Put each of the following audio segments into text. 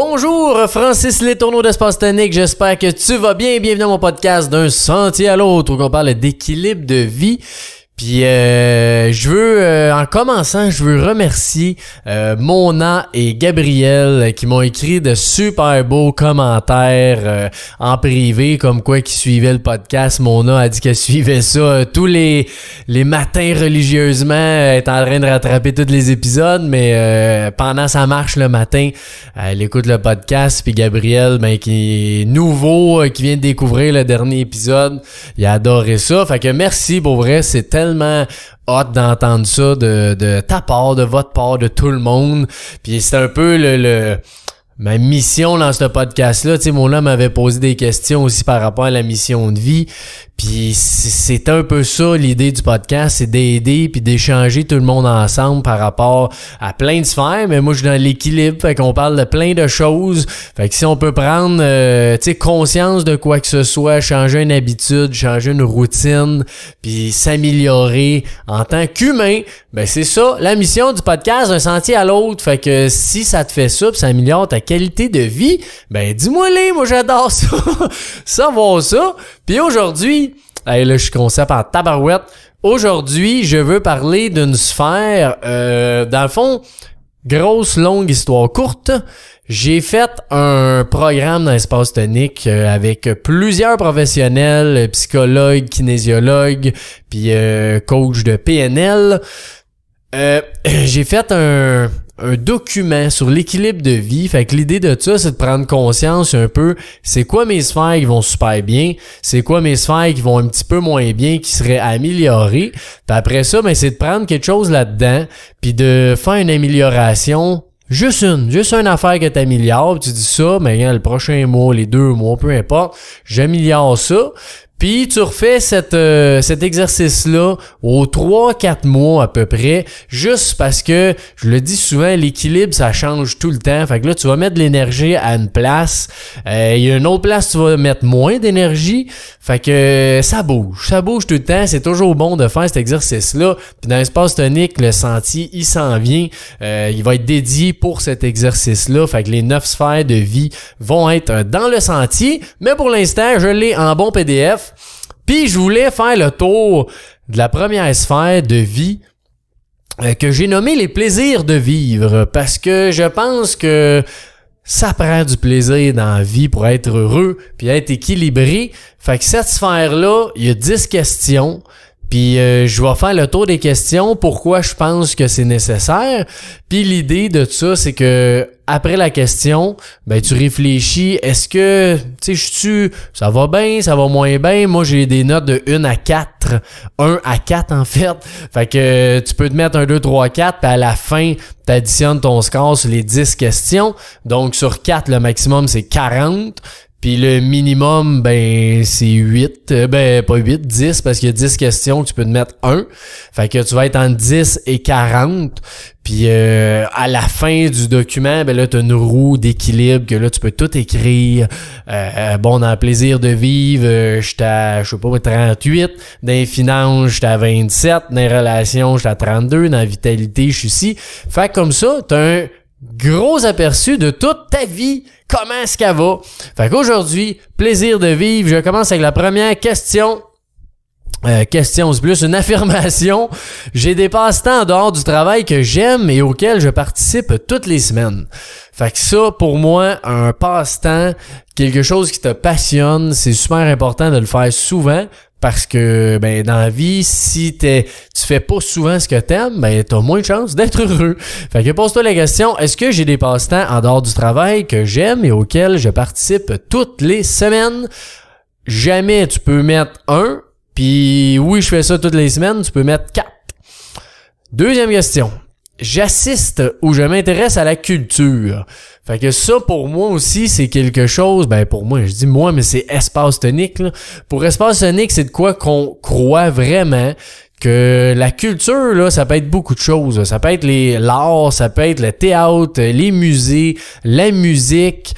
Bonjour Francis Letourneau d'Espace Tonique, j'espère que tu vas bien. Bienvenue à mon podcast d'un sentier à l'autre où on parle d'équilibre de vie. Puis euh, je veux, euh, en commençant, je veux remercier euh, Mona et Gabriel euh, qui m'ont écrit de super beaux commentaires euh, en privé, comme quoi qui suivaient le podcast. Mona a dit qu'elle suivait ça euh, tous les, les matins religieusement, elle est en train de rattraper tous les épisodes, mais pendant sa marche le matin, elle écoute le podcast. Puis Gabriel, ben qui est nouveau, qui vient de découvrir le dernier épisode, il a adoré ça. Fait que merci pour vrai, c'est tellement hot d'entendre ça de, de ta part, de votre part, de tout le monde. Puis c'est un peu le, le ma mission dans ce podcast-là, tu sais, mon homme m'avait posé des questions aussi par rapport à la mission de vie. Puis c'est un peu ça l'idée du podcast, c'est d'aider puis d'échanger tout le monde ensemble par rapport à plein de sphères. Mais moi, je suis dans l'équilibre, fait qu'on parle de plein de choses. Fait que si on peut prendre, euh, tu sais, conscience de quoi que ce soit, changer une habitude, changer une routine, puis s'améliorer en tant qu'humain, ben c'est ça la mission du podcast, d'un sentier à l'autre. Fait que si ça te fait ça, puis ça améliore ta qualité de vie, ben dis-moi les, moi j'adore ça, savoir ça. Puis aujourd'hui, là je suis concept en tabarouette. Aujourd'hui, je veux parler d'une sphère, euh, dans le fond, grosse longue histoire courte. J'ai fait un programme dans l'espace tonique euh, avec plusieurs professionnels, psychologues, kinésiologues, puis euh, coach de PNL. Euh, j'ai fait un, un document sur l'équilibre de vie. Fait que l'idée de ça, c'est de prendre conscience un peu, c'est quoi mes sphères qui vont super bien, c'est quoi mes sphères qui vont un petit peu moins bien, qui seraient améliorées. Puis après ça, ben, c'est de prendre quelque chose là-dedans, puis de faire une amélioration Juste une, juste une affaire que tu améliores, tu dis ça, mais le prochain mois, les deux mois, peu importe, j'améliore ça. Puis tu refais cette, euh, cet exercice-là aux 3-4 mois à peu près, juste parce que, je le dis souvent, l'équilibre, ça change tout le temps. Fait que là, tu vas mettre de l'énergie à une place. Euh, Il y a une autre place, tu vas mettre moins d'énergie. Fait que ça bouge. Ça bouge tout le temps. C'est toujours bon de faire cet exercice-là. Puis dans l'espace tonique, le sentier, il s'en vient. Euh, il va être dédié pour cet exercice-là. Fait que les neuf sphères de vie vont être dans le sentier. Mais pour l'instant, je l'ai en bon PDF. Puis je voulais faire le tour de la première sphère de vie euh, que j'ai nommé les plaisirs de vivre parce que je pense que ça prend du plaisir dans la vie pour être heureux puis être équilibré. Fait que cette sphère-là, il y a 10 questions. Puis euh, je vais faire le tour des questions, pourquoi je pense que c'est nécessaire. Puis l'idée de ça, c'est que après la question, ben tu réfléchis, est-ce que tu sais je suis ça va bien, ça va moins bien? Moi, j'ai des notes de 1 à 4, 1 à 4 en fait. Fait que tu peux te mettre un 2 3 4 puis à la fin, tu additionnes ton score sur les 10 questions. Donc sur 4, le maximum c'est 40. Puis le minimum, ben, c'est 8. Euh, ben, pas 8, 10, parce qu'il y a 10 questions, tu peux te mettre 1. Fait que tu vas être entre 10 et 40. Puis euh, à la fin du document, ben là, tu as une roue d'équilibre que là, tu peux tout écrire. Euh, bon, dans le plaisir de vivre, euh, j'étais à, je sais pas, 38. Dans les finances, j'étais à 27. Dans les relations, j'étais à 32. Dans la vitalité, je suis ici. Fait que comme ça, tu as un gros aperçu de toute ta vie comment est-ce qu'elle va? Fait qu'aujourd'hui, plaisir de vivre. Je commence avec la première question. Euh, question, c'est plus une affirmation. J'ai des passe-temps en dehors du travail que j'aime et auxquels je participe toutes les semaines. Fait que ça, pour moi, un passe-temps, quelque chose qui te passionne, c'est super important de le faire souvent parce que ben dans la vie, si t'es, tu fais pas souvent ce que t'aimes, ben t'as moins de chances d'être heureux. Fait que pose-toi la question est-ce que j'ai des passe-temps en dehors du travail que j'aime et auxquels je participe toutes les semaines? Jamais tu peux mettre un, puis oui je fais ça toutes les semaines, tu peux mettre quatre. Deuxième question j'assiste ou je m'intéresse à la culture. Fait que ça, pour moi aussi, c'est quelque chose, ben pour moi, je dis moi, mais c'est espace tonique. Là. Pour espace tonique, c'est de quoi qu'on croit vraiment que la culture, là, ça peut être beaucoup de choses. Ça peut être les l'art, ça peut être le théâtre, les musées, la musique,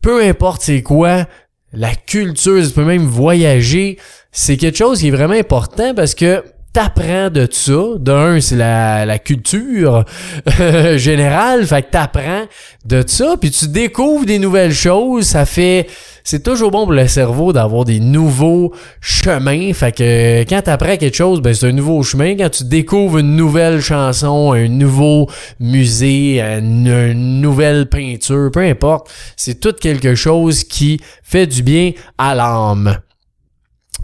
peu importe c'est quoi, la culture, tu peux même voyager. C'est quelque chose qui est vraiment important parce que t'apprends de ça. D'un, c'est la, la culture euh, générale, fait que t'apprends de ça, puis tu découvres des nouvelles choses. Ça fait, c'est toujours bon pour le cerveau d'avoir des nouveaux chemins. Fait que quand t'apprends quelque chose, ben c'est un nouveau chemin. Quand tu découvres une nouvelle chanson, un nouveau musée, une, une nouvelle peinture, peu importe, c'est tout quelque chose qui fait du bien à l'âme.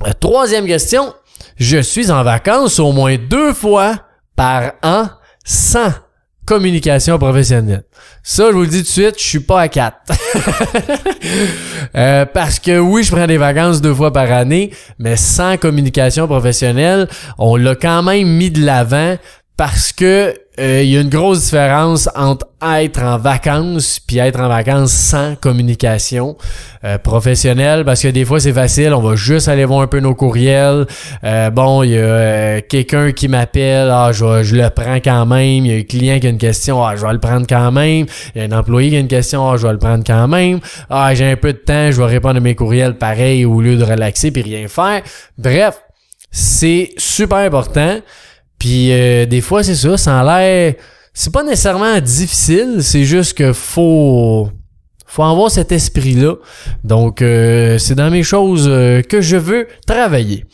Euh, troisième question, je suis en vacances au moins deux fois par an sans communication professionnelle. Ça, je vous le dis tout de suite, je suis pas à quatre. Euh, parce que oui, je prends des vacances deux fois par année, mais sans communication professionnelle, on l'a quand même mis de l'avant parce que euh, il y a une grosse différence entre être en vacances puis être en vacances sans communication euh, professionnelle. Parce que des fois c'est facile. On va juste aller voir un peu nos courriels. Euh, bon il y a quelqu'un qui m'appelle. Ah je, je le prends quand même. Il y a un client qui a une question. Ah je vais le prendre quand même. Il y a un employé qui a une question. Ah je vais le prendre quand même. Ah j'ai un peu de temps. Je vais répondre à mes courriels pareil au lieu de relaxer puis rien faire. Bref c'est super important puis euh, des fois, c'est ça, ça a l'air. C'est pas nécessairement difficile, c'est juste que faut. Faut avoir cet esprit-là. Donc, euh, c'est dans mes choses euh, que je veux travailler.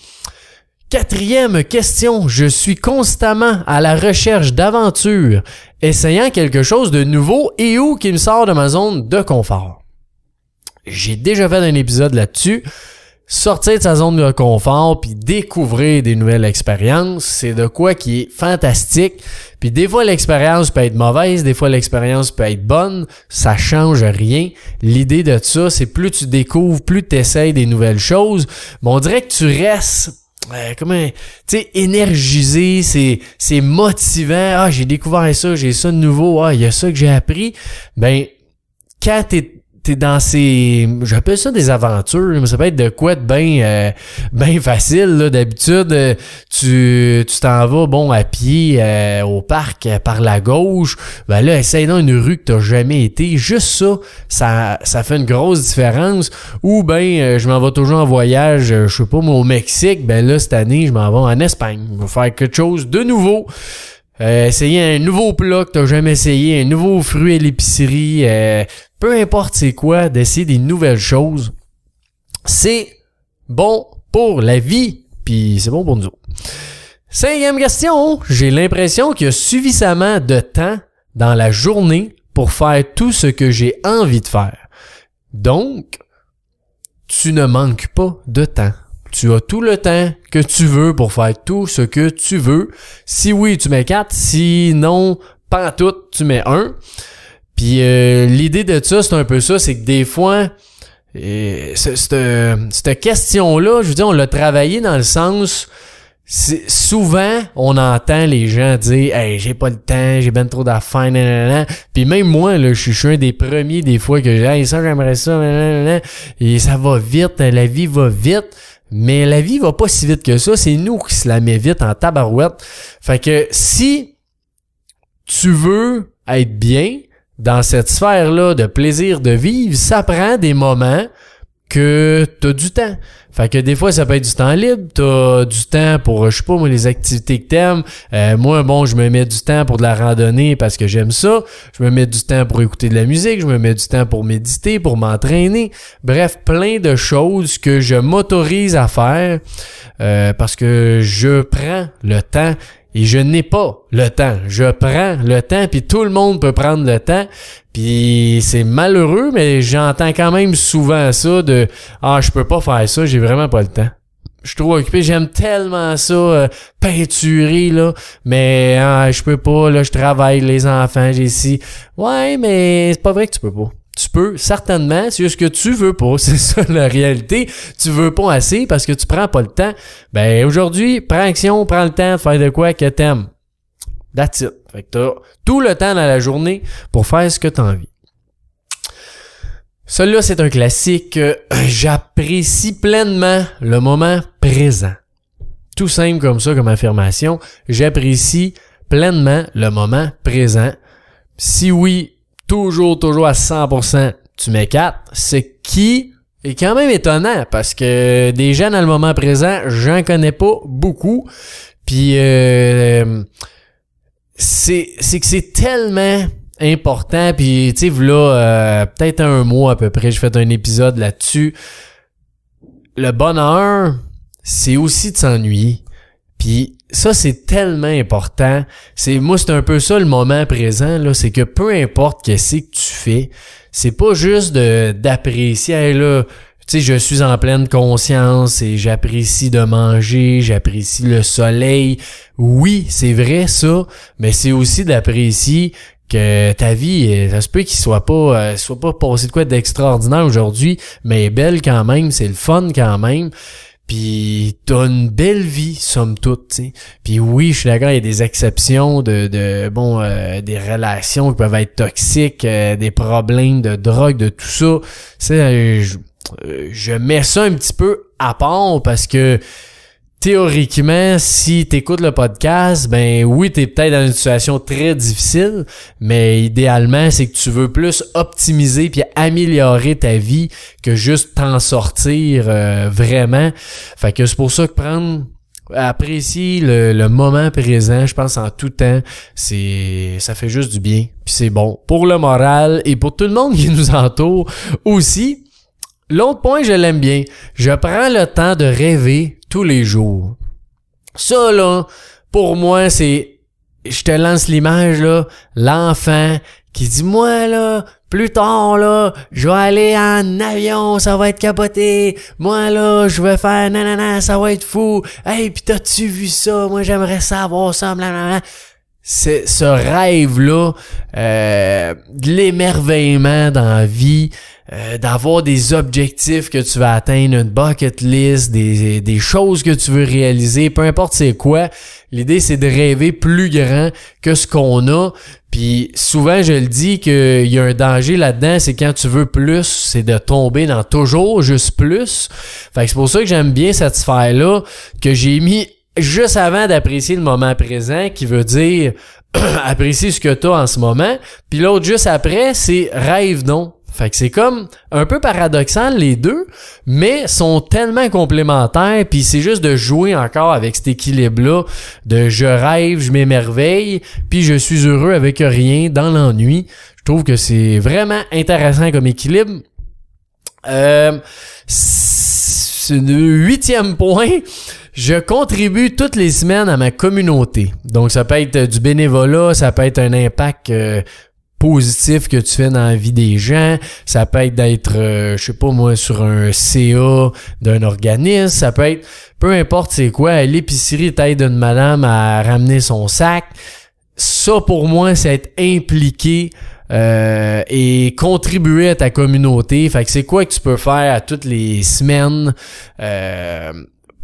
Quatrième question, je suis constamment à la recherche d'aventures, essayant quelque chose de nouveau et ou qui me sort de ma zone de confort. J'ai déjà fait un épisode là-dessus sortir de sa zone de confort puis découvrir des nouvelles expériences, c'est de quoi qui est fantastique. Puis des fois l'expérience peut être mauvaise, des fois l'expérience peut être bonne, ça change rien. L'idée de ça, c'est plus tu découvres, plus tu essayes des nouvelles choses, mais on dirait que tu restes euh, comment tu sais énergisé c'est c'est motivant. Ah j'ai découvert ça j'ai ça de nouveau. Ah il y a ça que j'ai appris. Ben quand t'es t'es dans ces j'appelle ça des aventures mais ça peut être de quoi de bien euh, ben facile d'habitude euh, tu tu t'en vas bon à pied euh, au parc par la gauche. Ben là essaye dans une rue que t'as jamais été. Juste ça ça ça fait une grosse différence. Ou ben je m'en vais toujours en voyage je sais pas moi au Mexique. Ben là cette année je m'en vais en Espagne. Je vais faire quelque chose de nouveau essayer un nouveau plat que t'as jamais essayé, un nouveau fruit à l'épicerie, peu importe c'est quoi, d'essayer des nouvelles choses, c'est bon pour la vie, puis c'est bon pour nous. Cinquième question, j'ai l'impression qu'il y a suffisamment de temps dans la journée pour faire tout ce que j'ai envie de faire. Donc, tu ne manques pas de temps. Tu as tout le temps que tu veux pour faire tout ce que tu veux. Si oui, tu mets 4. Sinon, pas tout, tu mets un. Puis euh, l'idée de ça, c'est un peu ça, c'est que des fois, euh, cette, question-là, je veux dire, on l'a travaillé dans le sens, souvent, on entend les gens dire, hey, j'ai pas le temps, j'ai ben trop d'affaires. Puis même moi, là, je suis un des premiers des fois que, hey, ça, j'aimerais ça, nanana. et ça va vite, la vie va vite. Mais la vie va pas si vite que ça, c'est nous qui se la met vite en tabarouette. Fait que si tu veux être bien, dans cette sphère-là de plaisir de vivre, ça prend des moments que t'as du temps. Fait que des fois, ça peut être du temps libre, t'as du temps pour, je sais pas, moi, les activités que t'aimes. Euh, moi, bon, je me mets du temps pour de la randonnée parce que j'aime ça. Je me mets du temps pour écouter de la musique, je me mets du temps pour méditer, pour m'entraîner. Bref, plein de choses que je m'autorise à faire euh, parce que je prends le temps et je n'ai pas le temps. Je prends le temps, puis tout le monde peut prendre le temps. Puis c'est malheureux, mais j'entends quand même souvent ça de Ah, je peux pas faire ça, j'ai vraiment pas le temps. Je suis trop occupé, j'aime tellement ça, euh, peinturer, là, mais ah, je peux pas, là, je travaille, les enfants, j'ai ici. Ouais, mais c'est pas vrai que tu peux pas. Tu peux, certainement, c'est juste que tu veux pas, c'est ça la réalité. Tu veux pas assez parce que tu prends pas le temps. Ben aujourd'hui, prends action, prends le temps de faire de quoi que t'aimes. That's it. Fait que t'as tout le temps dans la journée pour faire ce que t'as envie. Celui-là, c'est un classique. J'apprécie pleinement le moment présent. Tout simple comme ça, comme affirmation. J'apprécie pleinement le moment présent. Si oui, toujours, toujours à 100%, tu mets 4, c'est qui est quand même étonnant parce que des gens dans le moment présent, j'en connais pas beaucoup. Puis euh, c'est c'est que c'est tellement important. Puis tu sais là euh, peut-être un mois à peu près j'ai fait un épisode là-dessus. Le bonheur c'est aussi de s'ennuyer. Puis ça c'est tellement important c'est moi c'est un peu ça le moment présent là c'est que peu importe qu'est-ce que tu fais c'est pas juste de d'apprécier là tu sais, je suis en pleine conscience et j'apprécie de manger, j'apprécie le soleil. Oui, c'est vrai ça, mais c'est aussi d'apprécier que ta vie, euh, ça se peut qu'il soit pas, euh, soit pas passé de quoi d'extraordinaire aujourd'hui, mais belle quand même, c'est le fun quand même. Puis t'as une belle vie, somme toute, tu Puis oui, je suis d'accord, il y a des exceptions de, de bon, euh, des relations qui peuvent être toxiques, des problèmes de drogue, de tout ça. C'est, euh, je mets ça un petit peu à part parce que théoriquement, si tu écoutes le podcast, ben oui, tu es peut-être dans une situation très difficile, mais idéalement, c'est que tu veux plus optimiser puis améliorer ta vie que juste t'en sortir euh, vraiment. Fait que c'est pour ça que prendre apprécier le, le, moment présent, je pense en tout temps, c'est ça fait juste du bien, puis c'est bon pour le moral et pour tout le monde qui nous entoure aussi. L'autre point, je l'aime bien. Je prends le temps de rêver tous les jours. Ça, là, pour moi, c'est, je te lance l'image, là, l'enfant qui dit, moi, là, plus tard, là, je vais aller en avion, ça va être capoté. Moi, là, je vais faire nanana, ça va être fou. Hey, pis t'as-tu vu ça? Moi, j'aimerais savoir ça, blablabla. C'est ce rêve-là, euh, de l'émerveillement dans la vie, euh, d'avoir des objectifs que tu vas atteindre, une bucket list, des, des choses que tu veux réaliser, peu importe c'est quoi. L'idée, c'est de rêver plus grand que ce qu'on a. Puis souvent, je le dis qu'il y a un danger là-dedans, c'est quand tu veux plus, c'est de tomber dans toujours juste plus. Fait que c'est pour ça que j'aime bien cette sphère-là, que j'ai mis juste avant d'apprécier le moment présent, qui veut dire apprécier ce que tu as en ce moment. Puis l'autre juste après, c'est rêve donc. Fait que c'est comme un peu paradoxal les deux, mais sont tellement complémentaires, puis c'est juste de jouer encore avec cet équilibre-là de je rêve, je m'émerveille, puis je suis heureux avec rien dans l'ennui. Je trouve que c'est vraiment intéressant comme équilibre. Euh, huitième point, je contribue toutes les semaines à ma communauté. Donc ça peut être du bénévolat, ça peut être un impact euh, positif que tu fais dans la vie des gens. Ça peut être d'être, euh, je sais pas moi, sur un CA d'un organisme. Ça peut être, peu importe c'est quoi, l'épicerie, t'aides une madame à ramener son sac. Ça, pour moi, c'est être impliqué euh, et contribuer à ta communauté. Fait que c'est quoi que tu peux faire à toutes les semaines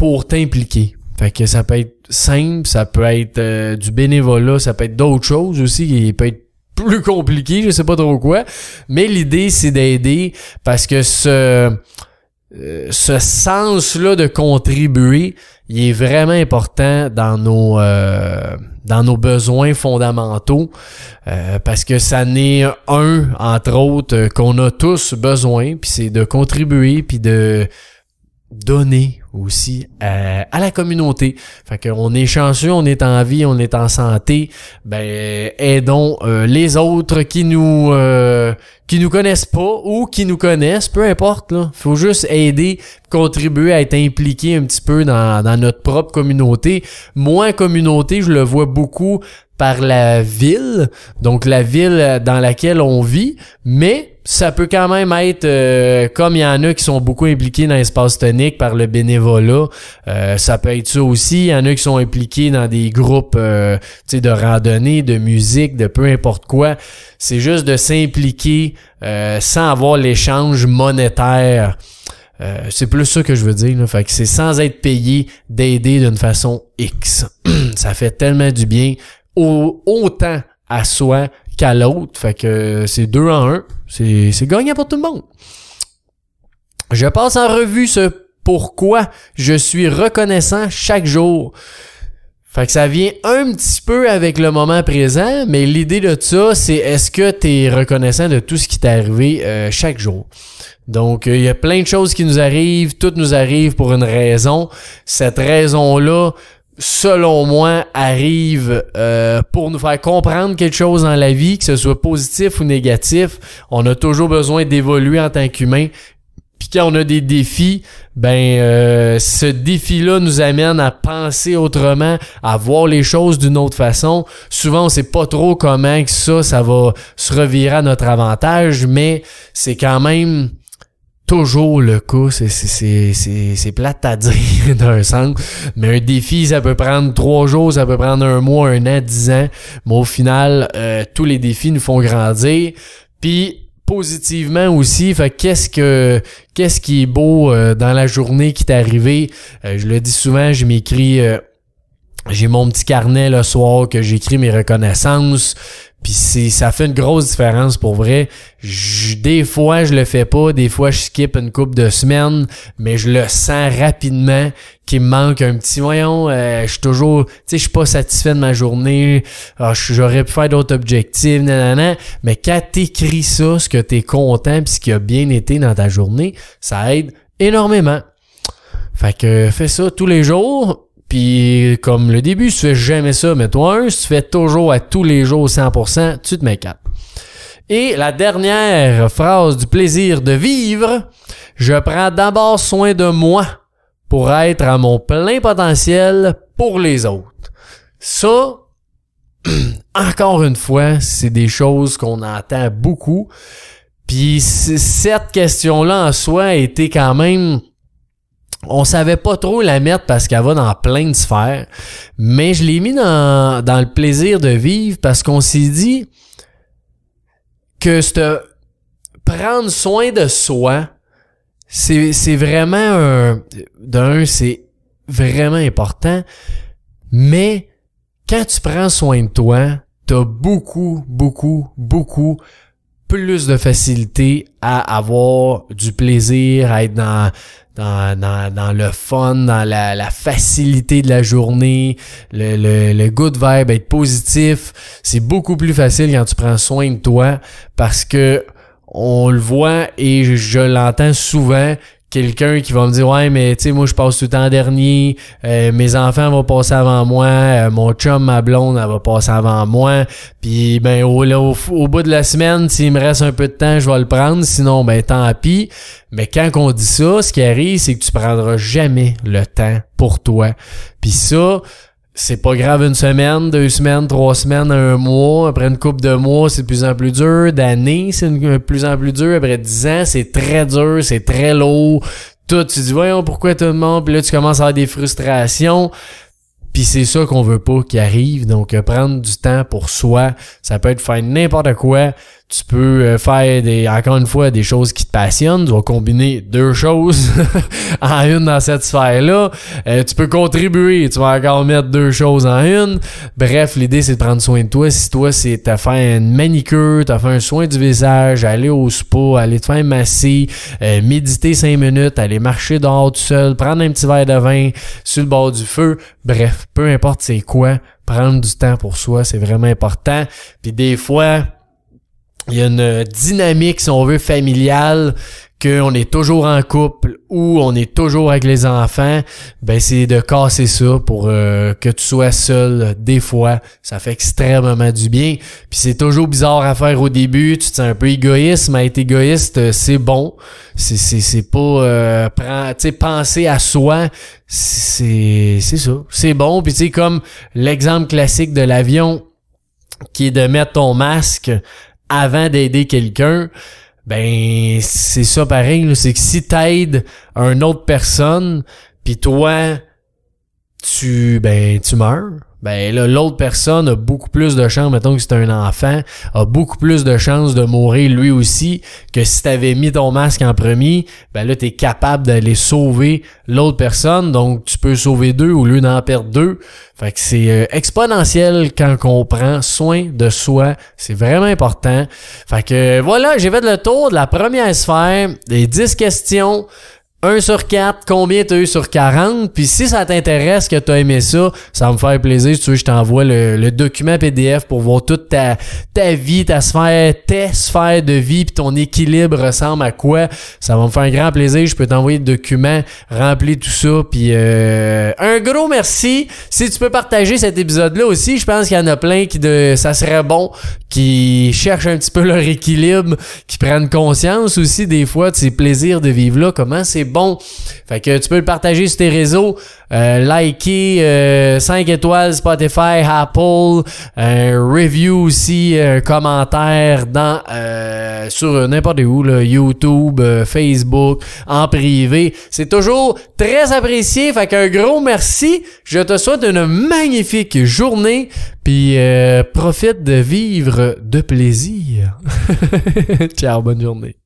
pour t'impliquer. Fait que ça peut être simple, ça peut être du bénévolat, ça peut être d'autres choses aussi qui peut être plus compliqué, je sais pas trop quoi. Mais l'idée, c'est d'aider parce que ce, euh, ce sens-là de contribuer, il est vraiment important dans nos, euh, dans nos besoins fondamentaux euh, parce que ça n'est un, entre autres, qu'on a tous besoin, puis c'est de contribuer, puis de donner aussi à, la communauté. Fait qu'on est chanceux, on est en vie, on est en santé. Ben aidons euh, les autres qui nous euh, qui nous connaissent pas ou qui nous connaissent, peu importe là. Faut juste aider, contribuer à être impliqué un petit peu dans, dans notre propre communauté. Moins communauté, je le vois beaucoup par la ville, donc la ville dans laquelle on vit, mais ça peut quand même être euh, comme il y en a qui sont beaucoup impliqués dans l'espace tonique par le bénévolat. Euh, ça peut être ça aussi. Il y en a qui sont impliqués dans des groupes euh, de randonnée, de musique, de peu importe quoi. C'est juste de s'impliquer sans avoir l'échange monétaire. c'est plus ça que je veux dire. Là. Fait que c'est sans être payé d'aider d'une façon X. ça fait tellement du bien autant à soi qu'à l'autre. Fait que c'est deux en un. C'est, c'est gagnant pour tout le monde. Je passe en revue ce pourquoi je suis reconnaissant chaque jour. Fait que ça vient un petit peu avec le moment présent, mais l'idée de ça, c'est est-ce que tu es reconnaissant de tout ce qui t'est arrivé euh, chaque jour? Donc, il y a plein de choses qui nous arrivent, toutes nous arrivent pour une raison. Cette raison-là, selon moi, arrive euh, pour nous faire comprendre quelque chose dans la vie, que ce soit positif ou négatif. On a toujours besoin d'évoluer en tant qu'humain. Puis quand on a des défis, ben euh, ce défi-là nous amène à penser autrement, à voir les choses d'une autre façon. Souvent, on sait pas trop comment que ça, ça va se revirer à notre avantage, mais c'est quand même toujours le cas. C'est, c'est, c'est, c'est plate à dire d'un sens. Mais un défi, ça peut prendre trois jours, ça peut prendre un mois, un an, dix ans. Mais au final, euh, tous les défis nous font grandir. Puis positivement aussi. Fait qu'est-ce que qu'est-ce qui est beau euh, dans la journée qui t'est arrivé? Euh, je le dis souvent, je m'écris j'ai mon petit carnet le soir que j'écris mes reconnaissances. Puis c'est ça fait une grosse différence pour vrai. des fois je le fais pas, des fois je skip une couple de semaines, mais je le sens rapidement qu'il me manque un petit voyons. Euh, je suis toujours, tu sais, je suis pas satisfait de ma journée. Ah, j'aurais pu faire d'autres objectifs, nanana. Mais quand t'écris ça, ce que t'es content puis ce qui a bien été dans ta journée, ça aide énormément. Fait que fais ça tous les jours. Puis comme le début, si tu fais jamais ça, mais toi un, si tu fais toujours à tous les jours 100%, tu te mets quatre. Et la dernière phrase du plaisir de vivre, je prends d'abord soin de moi pour être à mon plein potentiel pour les autres. Ça, encore une fois, c'est des choses qu'on entend beaucoup. Puis cette question-là en soi a été quand même on savait pas trop la mettre parce qu'elle va dans plein de sphères, mais je l'ai mis dans, le plaisir de vivre parce qu'on s'est dit que prendre soin de soi, c'est, c'est vraiment un, d'un, c'est vraiment important, mais quand tu prends soin de toi, t'as beaucoup, beaucoup, beaucoup plus de facilité à avoir du plaisir, à être dans, dans, dans, dans le fun, dans la, facilité de la journée, le, le, le good vibe, être positif. C'est beaucoup plus facile quand tu prends soin de toi parce que on le voit et je l'entends souvent quelqu'un qui va me dire ouais mais tu sais moi je passe tout le temps dernier euh, mes enfants vont passer avant moi euh, mon chum ma blonde elle va passer avant moi. Puis ben au, au, bout de la semaine s'il me reste un peu de temps je vais le prendre. Sinon ben tant pis. Mais quand on dit ça ce qui arrive c'est que tu prendras jamais le temps pour toi. Puis ça c'est pas grave une semaine, deux semaines, trois semaines, un mois. Après une couple de mois, c'est de plus en plus dur. D'années, c'est de plus en plus dur. Après dix ans, c'est très dur, c'est très lourd. Tout, tu dis, voyons, pourquoi tout le monde? Puis là, tu commences à avoir des frustrations. Puis c'est ça qu'on veut pas qui arrive. Donc, euh, prendre du temps pour soi, ça peut être faire n'importe quoi. Tu peux euh, faire des, encore une fois, des choses qui te passionnent. Tu vas combiner deux choses en une dans cette sphère-là. Euh, tu peux contribuer. Tu vas encore mettre deux choses en une. Bref, l'idée, c'est de prendre soin de toi. Si toi, c'est t'as fait une manicure, t'as fait un soin du visage, aller au spa, aller te faire masser, méditer cinq minutes, aller marcher dehors tout seul, prendre un petit verre de vin sur le bord du feu. Bref, peu importe c'est quoi, prendre du temps pour soi, c'est vraiment important. Puis des fois, il y a une dynamique, si on veut, familiale, qu'on est toujours en couple ou on est toujours avec les enfants, ben c'est de casser ça pour euh, que tu sois seul des fois. Ça fait extrêmement du bien. Puis c'est toujours bizarre à faire au début. Tu te sens un peu égoïste, mais être égoïste, euh, c'est bon. C'est, c'est, c'est pas euh, prendre, penser à soi, c'est, c'est ça. C'est bon. Puis tu comme l'exemple classique de l'avion qui est de mettre ton masque avant d'aider quelqu'un, ben c'est ça pareil. C'est que si t'aides une autre personne, puis toi, tu ben tu meurs, ben là, l'autre personne a beaucoup plus de chances, mettons que c'est un enfant, a beaucoup plus de chances de mourir lui aussi que si t'avais mis ton masque en premier, ben là, t'es capable d'aller sauver l'autre personne, donc tu peux sauver deux au lieu d'en perdre deux. Fait que c'est euh, exponentiel quand on prend soin de soi, c'est vraiment important. Fait que voilà, j'ai fait le tour de la première sphère, des 10 questions 1 sur 4, combien t'as eu sur 40. Puis si ça t'intéresse, que t'as aimé ça, ça va me faire plaisir. Si tu veux, je t'envoie le, document PDF pour voir toute ta, ta vie, ta sphère, tes sphères de vie, puis ton équilibre ressemble à quoi. Ça va me faire un grand plaisir. Je peux t'envoyer le document, remplir tout ça. Puis euh, un gros merci. Si tu peux partager cet épisode-là aussi, je pense qu'il y en a plein qui de ça serait bon, qui cherchent un petit peu leur équilibre, qui prennent conscience aussi des fois de ces plaisirs de vivre là, comment c'est bon. Fait que tu peux le partager sur tes réseaux, euh, liker 5 euh, étoiles Spotify, Apple, un review aussi, un commentaire dans euh, sur n'importe où, là, YouTube, Facebook, en privé. C'est toujours très apprécié. Fait qu'un gros merci. Je te souhaite une magnifique journée. Puis profite de vivre de plaisir. Ciao, bonne journée.